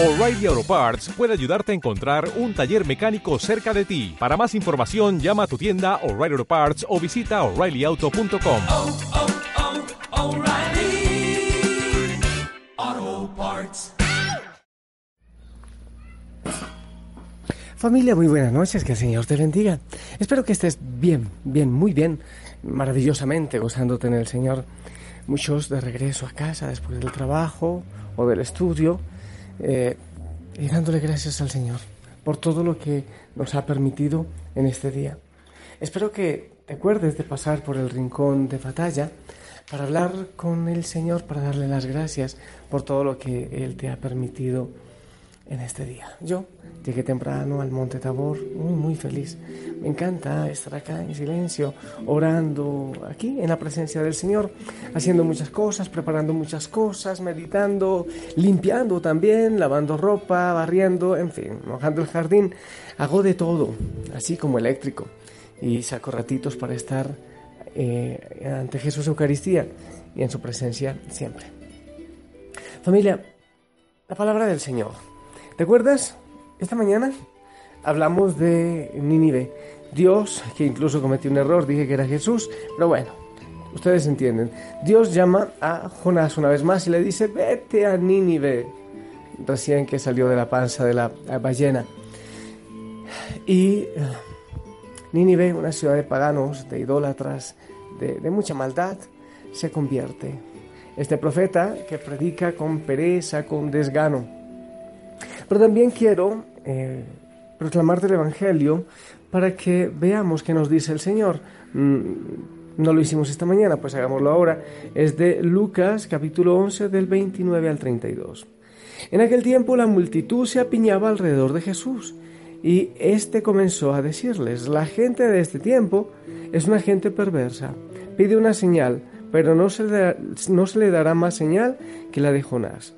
O'Reilly Auto Parts puede ayudarte a encontrar un taller mecánico cerca de ti. Para más información, llama a tu tienda O'Reilly Auto Parts o visita oreillyauto.com. oh, oh, Parts. Familia, muy buenas noches, que el Señor te bendiga. Espero que estés bien, bien, muy bien, maravillosamente gozándote en el Señor. Muchos de regreso a casa después del trabajo o del estudio eh, y dándole gracias al Señor por todo lo que nos ha permitido en este día. Espero que te acuerdes de pasar por el rincón de batalla para hablar con el Señor, para darle las gracias por todo lo que Él te ha permitido en este día. Yo llegué temprano al Monte Tabor, muy, muy feliz. Me encanta estar acá en silencio, orando aquí en la presencia del Señor, haciendo muchas cosas, preparando muchas cosas, meditando, limpiando también, lavando ropa, barriendo, en fin, mojando el jardín. Hago de todo, así como eléctrico. Y saco ratitos para estar eh, ante Jesús Eucaristía y en su presencia siempre. Familia, la palabra del Señor. ¿Te acuerdas? Esta mañana hablamos de Nínive. Dios, que incluso cometió un error, dije que era Jesús, pero bueno, ustedes entienden. Dios llama a Jonás una vez más y le dice, vete a Nínive, recién que salió de la panza de la ballena. Y eh, Nínive, una ciudad de paganos, de idólatras, de, de mucha maldad, se convierte. Este profeta que predica con pereza, con desgano. Pero también quiero eh, proclamarte el Evangelio para que veamos qué nos dice el Señor. Mm, no lo hicimos esta mañana, pues hagámoslo ahora. Es de Lucas capítulo 11 del 29 al 32. En aquel tiempo la multitud se apiñaba alrededor de Jesús y éste comenzó a decirles, la gente de este tiempo es una gente perversa, pide una señal, pero no se, le, no se le dará más señal que la de Jonás.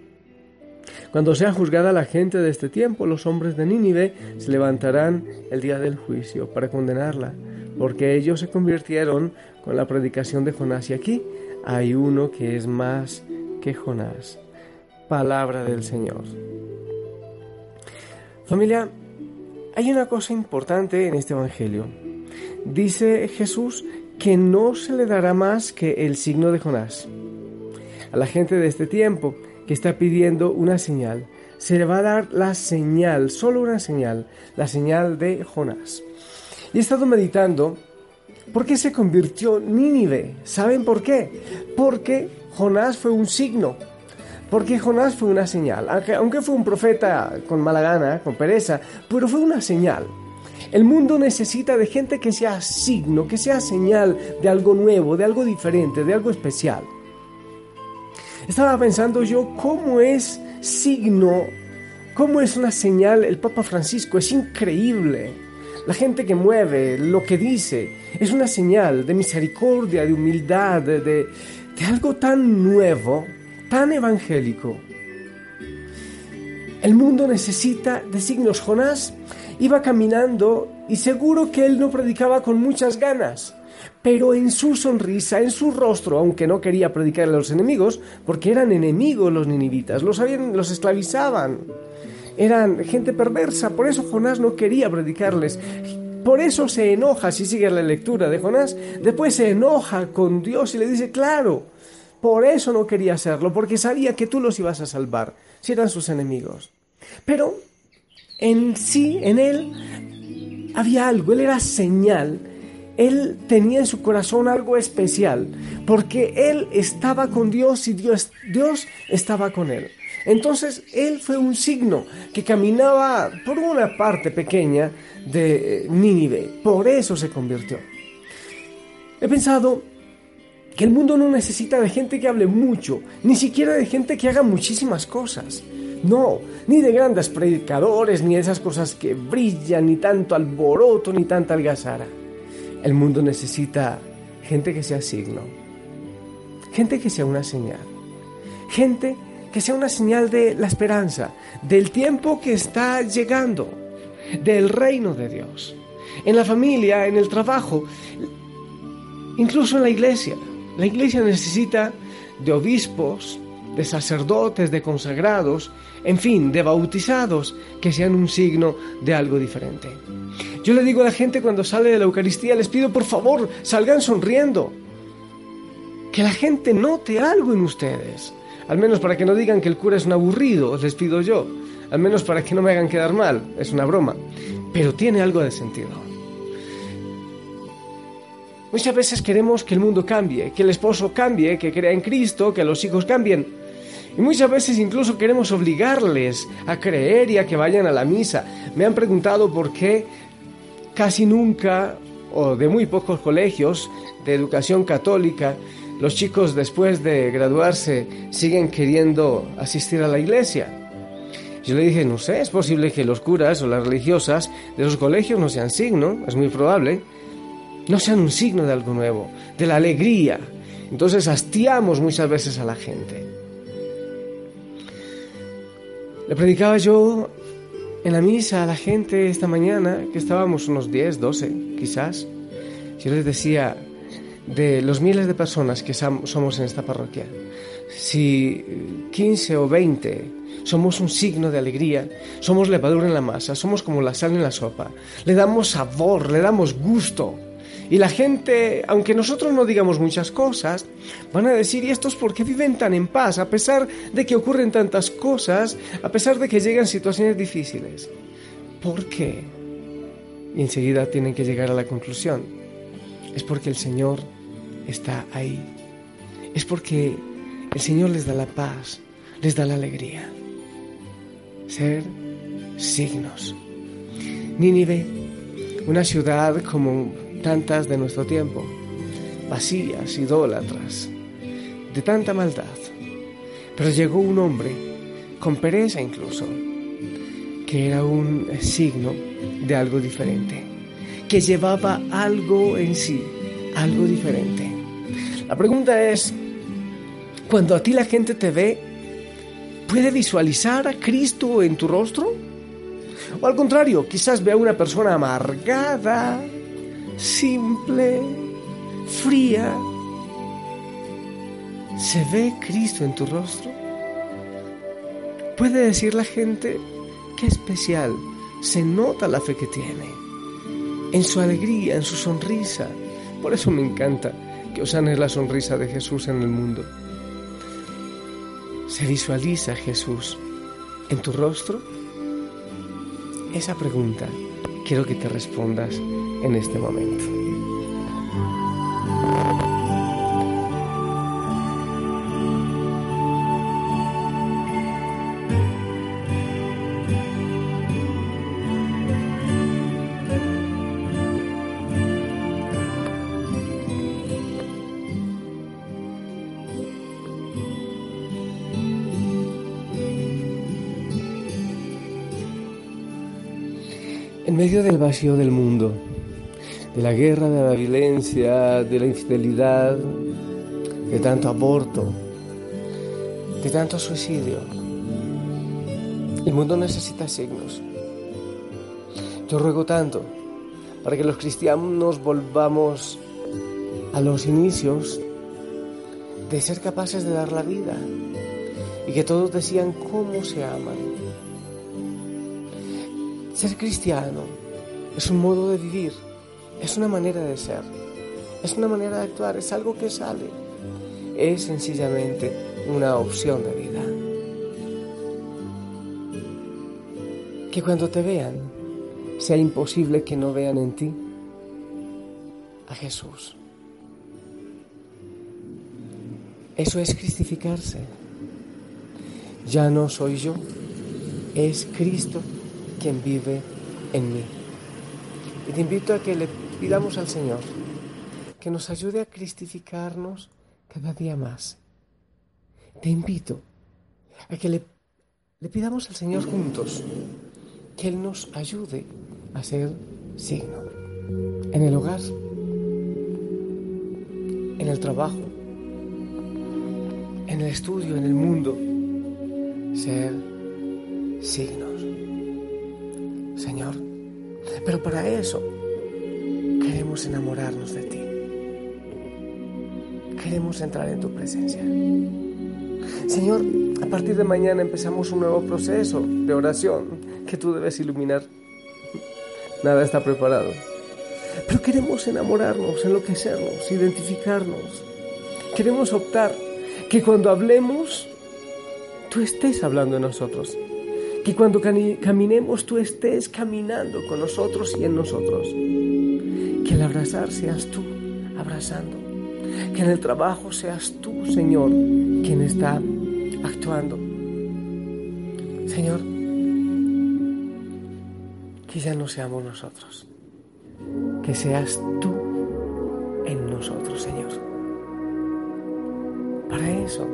Cuando sea juzgada la gente de este tiempo, los hombres de Nínive se levantarán el día del juicio para condenarla, porque ellos se convirtieron con la predicación de Jonás. Y aquí hay uno que es más que Jonás. Palabra del Señor. Familia, hay una cosa importante en este Evangelio. Dice Jesús que no se le dará más que el signo de Jonás. A la gente de este tiempo está pidiendo una señal, se le va a dar la señal, solo una señal, la señal de Jonás. Y he estado meditando por qué se convirtió Nínive. ¿Saben por qué? Porque Jonás fue un signo. Porque Jonás fue una señal. Aunque fue un profeta con mala gana, con pereza, pero fue una señal. El mundo necesita de gente que sea signo, que sea señal de algo nuevo, de algo diferente, de algo especial. Estaba pensando yo cómo es signo, cómo es una señal el Papa Francisco. Es increíble. La gente que mueve, lo que dice, es una señal de misericordia, de humildad, de, de, algo tan nuevo, tan evangélico. El mundo necesita de signos. Jonás iba caminando y seguro que él no predicaba con muchas ganas, pero en su sonrisa, en su rostro, aunque no quería predicar a los enemigos, porque eran enemigos los ninivitas, los, habían, los esclavizaban, eran gente perversa, por eso Jonás no quería predicarles. Por eso se enoja, si sigues la lectura de Jonás, después se enoja con Dios y le dice, claro, por eso no quería hacerlo, porque sabía que tú los ibas a salvar, si eran sus enemigos. Pero en sí, en él, había algo, él era señal, él tenía en su corazón algo especial, porque él estaba con Dios y Dios, Dios estaba con él. Entonces él fue un signo que caminaba por una parte pequeña de Nínive, por eso se convirtió. He pensado que el mundo no necesita de gente que hable mucho, ni siquiera de gente que haga muchísimas cosas. No, ni de grandes predicadores, ni de esas cosas que brillan, ni tanto alboroto, ni tanta algazara. El mundo necesita gente que sea signo, gente que sea una señal, gente que sea una señal de la esperanza, del tiempo que está llegando, del reino de Dios. En la familia, en el trabajo, incluso en la iglesia. La iglesia necesita de obispos, de sacerdotes, de consagrados, en fin, de bautizados, que sean un signo de algo diferente. Yo le digo a la gente cuando sale de la Eucaristía, les pido por favor, salgan sonriendo. Que la gente note algo en ustedes. Al menos para que no digan que el cura es un aburrido, les pido yo. Al menos para que no me hagan quedar mal, es una broma. Pero tiene algo de sentido. Muchas veces queremos que el mundo cambie, que el esposo cambie, que crea en Cristo, que los hijos cambien. Y muchas veces incluso queremos obligarles a creer y a que vayan a la misa. Me han preguntado por qué casi nunca, o de muy pocos colegios de educación católica, los chicos después de graduarse siguen queriendo asistir a la iglesia. Yo le dije, no sé, es posible que los curas o las religiosas de los colegios no sean signo, es muy probable, no sean un signo de algo nuevo, de la alegría. Entonces hastiamos muchas veces a la gente. Le predicaba yo en la misa a la gente esta mañana, que estábamos unos 10, 12 quizás. Yo les decía, de los miles de personas que somos en esta parroquia, si 15 o 20 somos un signo de alegría, somos levadura en la masa, somos como la sal en la sopa, le damos sabor, le damos gusto. Y la gente, aunque nosotros no digamos muchas cosas, van a decir, ¿y estos por qué viven tan en paz? A pesar de que ocurren tantas cosas, a pesar de que llegan situaciones difíciles. ¿Por qué? Y enseguida tienen que llegar a la conclusión. Es porque el Señor está ahí. Es porque el Señor les da la paz, les da la alegría. Ser signos. Nínive, una ciudad como tantas de nuestro tiempo, vacías, idólatras, de tanta maldad. Pero llegó un hombre, con pereza incluso, que era un signo de algo diferente, que llevaba algo en sí, algo diferente. La pregunta es, cuando a ti la gente te ve, ¿puede visualizar a Cristo en tu rostro? O al contrario, quizás vea una persona amargada, simple, fría. ¿Se ve Cristo en tu rostro? Puede decir la gente, qué especial, se nota la fe que tiene, en su alegría, en su sonrisa. Por eso me encanta que es la sonrisa de Jesús en el mundo. ¿Se visualiza Jesús en tu rostro? Esa pregunta quiero que te respondas en este momento. En medio del vacío del mundo, de la guerra, de la violencia, de la infidelidad, de tanto aborto, de tanto suicidio, el mundo necesita signos. Yo ruego tanto para que los cristianos volvamos a los inicios de ser capaces de dar la vida y que todos decían cómo se aman. Ser cristiano es un modo de vivir, es una manera de ser, es una manera de actuar, es algo que sale, es sencillamente una opción de vida. Que cuando te vean sea imposible que no vean en ti a Jesús. Eso es cristificarse. Ya no soy yo, es Cristo quien vive en mí. Y te invito a que le pidamos al Señor que nos ayude a cristificarnos cada día más. Te invito a que le, pidamos al Señor juntos que Él nos ayude a ser signo en el hogar, en el trabajo, en el estudio, en el mundo, ser signos. Señor, pero para eso queremos enamorarnos de ti. Queremos entrar en tu presencia. Señor, a partir de mañana empezamos un nuevo proceso de oración que tú debes iluminar. Nada está preparado. Pero queremos enamorarnos, enloquecernos, identificarnos. Queremos optar que cuando hablemos, tú estés hablando de nosotros. Que cuando caminemos, tú estés caminando con nosotros y en nosotros. Que al abrazar seas tú abrazando. Que en el trabajo seas tú, Señor, quien está actuando. Señor, que ya no seamos nosotros, que seas tú en nosotros, Señor. Para eso,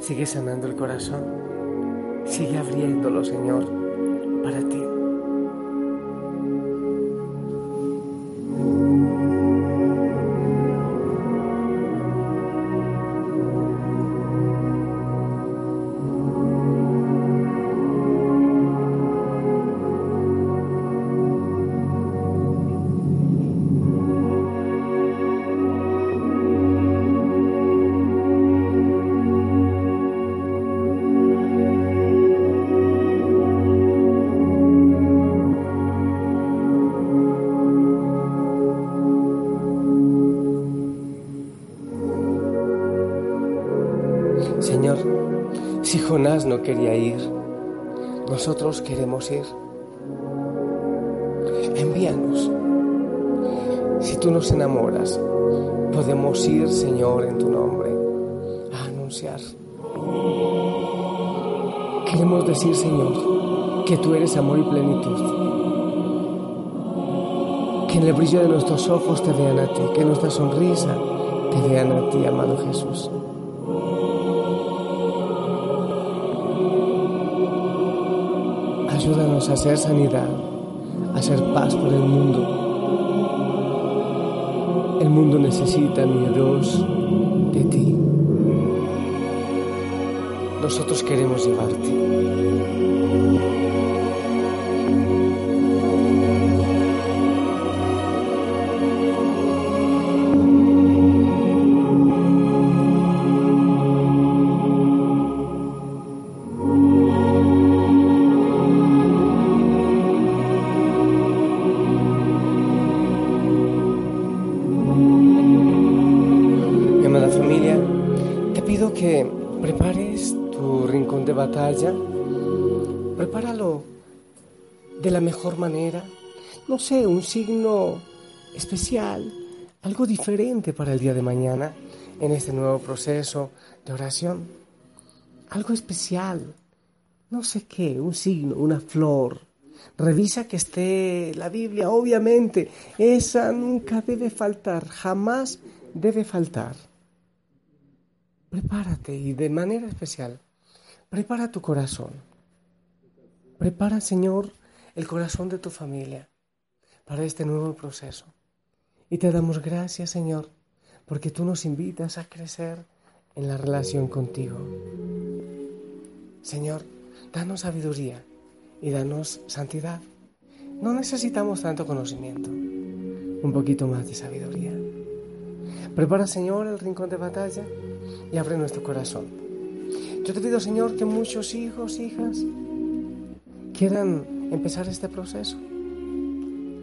sigue sanando el corazón, sigue abriéndolo, Señor, para ti. Señor, si Jonás no quería ir, nosotros queremos ir. Envíanos. Si tú nos enamoras, podemos ir, Señor, en tu nombre, a anunciar. Queremos decir, Señor, que tú eres amor y plenitud. Que en el brillo de nuestros ojos te vean a ti, que nuestra sonrisa te vean a ti, amado Jesús. Ayúdanos a hacer sanidad, a hacer paz por el mundo. El mundo necesita, mi Dios, de ti. Nosotros queremos llevarte. Batalla. Prepáralo de la mejor manera. No sé, un signo especial, algo diferente para el día de mañana en este nuevo proceso de oración. Algo especial. No sé qué, un signo, una flor. Revisa que esté la Biblia, obviamente. Esa nunca debe faltar, jamás debe faltar. Prepárate y de manera especial, prepara tu corazón. Prepara, Señor, el corazón de tu familia para este nuevo proceso. Y te damos gracias, Señor, porque tú nos invitas a crecer en la relación contigo. Señor, danos sabiduría y danos santidad. No necesitamos tanto conocimiento, un poquito más de sabiduría. Prepara, Señor, el rincón de batalla y abre nuestro corazón. Yo te pido, Señor, que muchos hijos, hijas, quieran empezar este proceso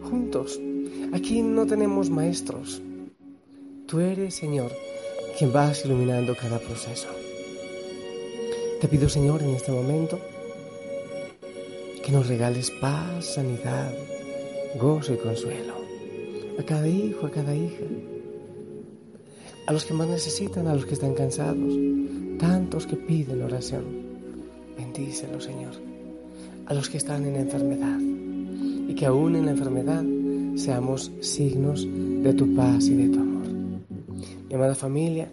juntos. Aquí no tenemos maestros. Tú eres, Señor, quien vas iluminando cada proceso. Te pido, Señor, en este momento, que nos regales paz, sanidad, gozo y consuelo a cada hijo, a cada hija, a los que más necesitan, a los que están cansados, tantos que piden oración. Bendícelo, Señor, a los que están en enfermedad y que aún en la enfermedad seamos signos de tu paz y de tu amor. Mi amada familia,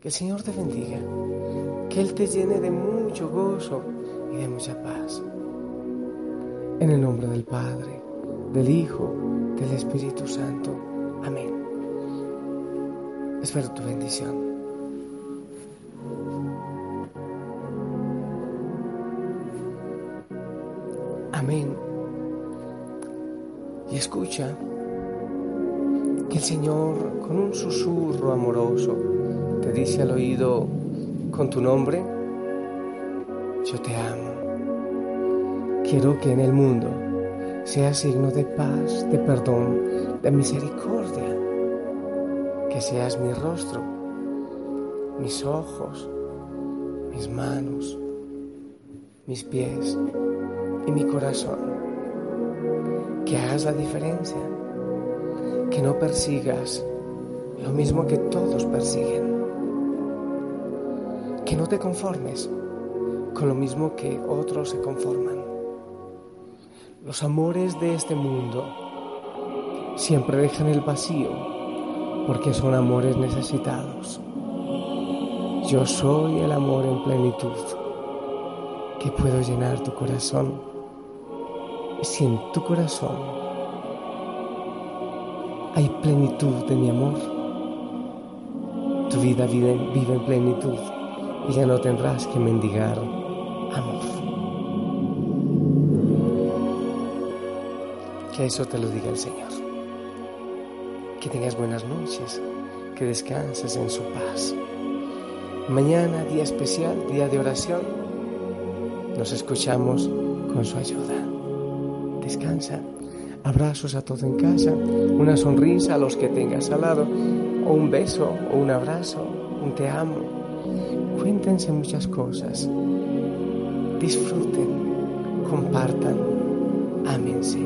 que el Señor te bendiga, que Él te llene de mucho gozo y de mucha paz. En el nombre del Padre, del Hijo, del Espíritu Santo. Amén. Espero tu bendición. Amén. Y escucha que el Señor con un susurro amoroso te dice al oído con tu nombre, yo te amo. Quiero que en el mundo sea signo de paz, de perdón, de misericordia. Seas mi rostro, mis ojos, mis manos, mis pies y mi corazón. Que hagas la diferencia. Que no persigas lo mismo que todos persiguen. Que no te conformes con lo mismo que otros se conforman. Los amores de este mundo siempre dejan el vacío porque son amores necesitados. Yo soy el amor en plenitud que puedo llenar tu corazón. Y si en tu corazón hay plenitud de mi amor, tu vida vive, vive en plenitud y ya no tendrás que mendigar amor. Que eso te lo diga el Señor. Que tengas buenas noches, que descanses en su paz. Mañana, día especial, día de oración, nos escuchamos con su ayuda. Descansa. Abrazos a todo en casa, una sonrisa a los que tengas al lado, o un beso, o un abrazo, un te amo. Cuéntense muchas cosas disfruten, compartan, ámense.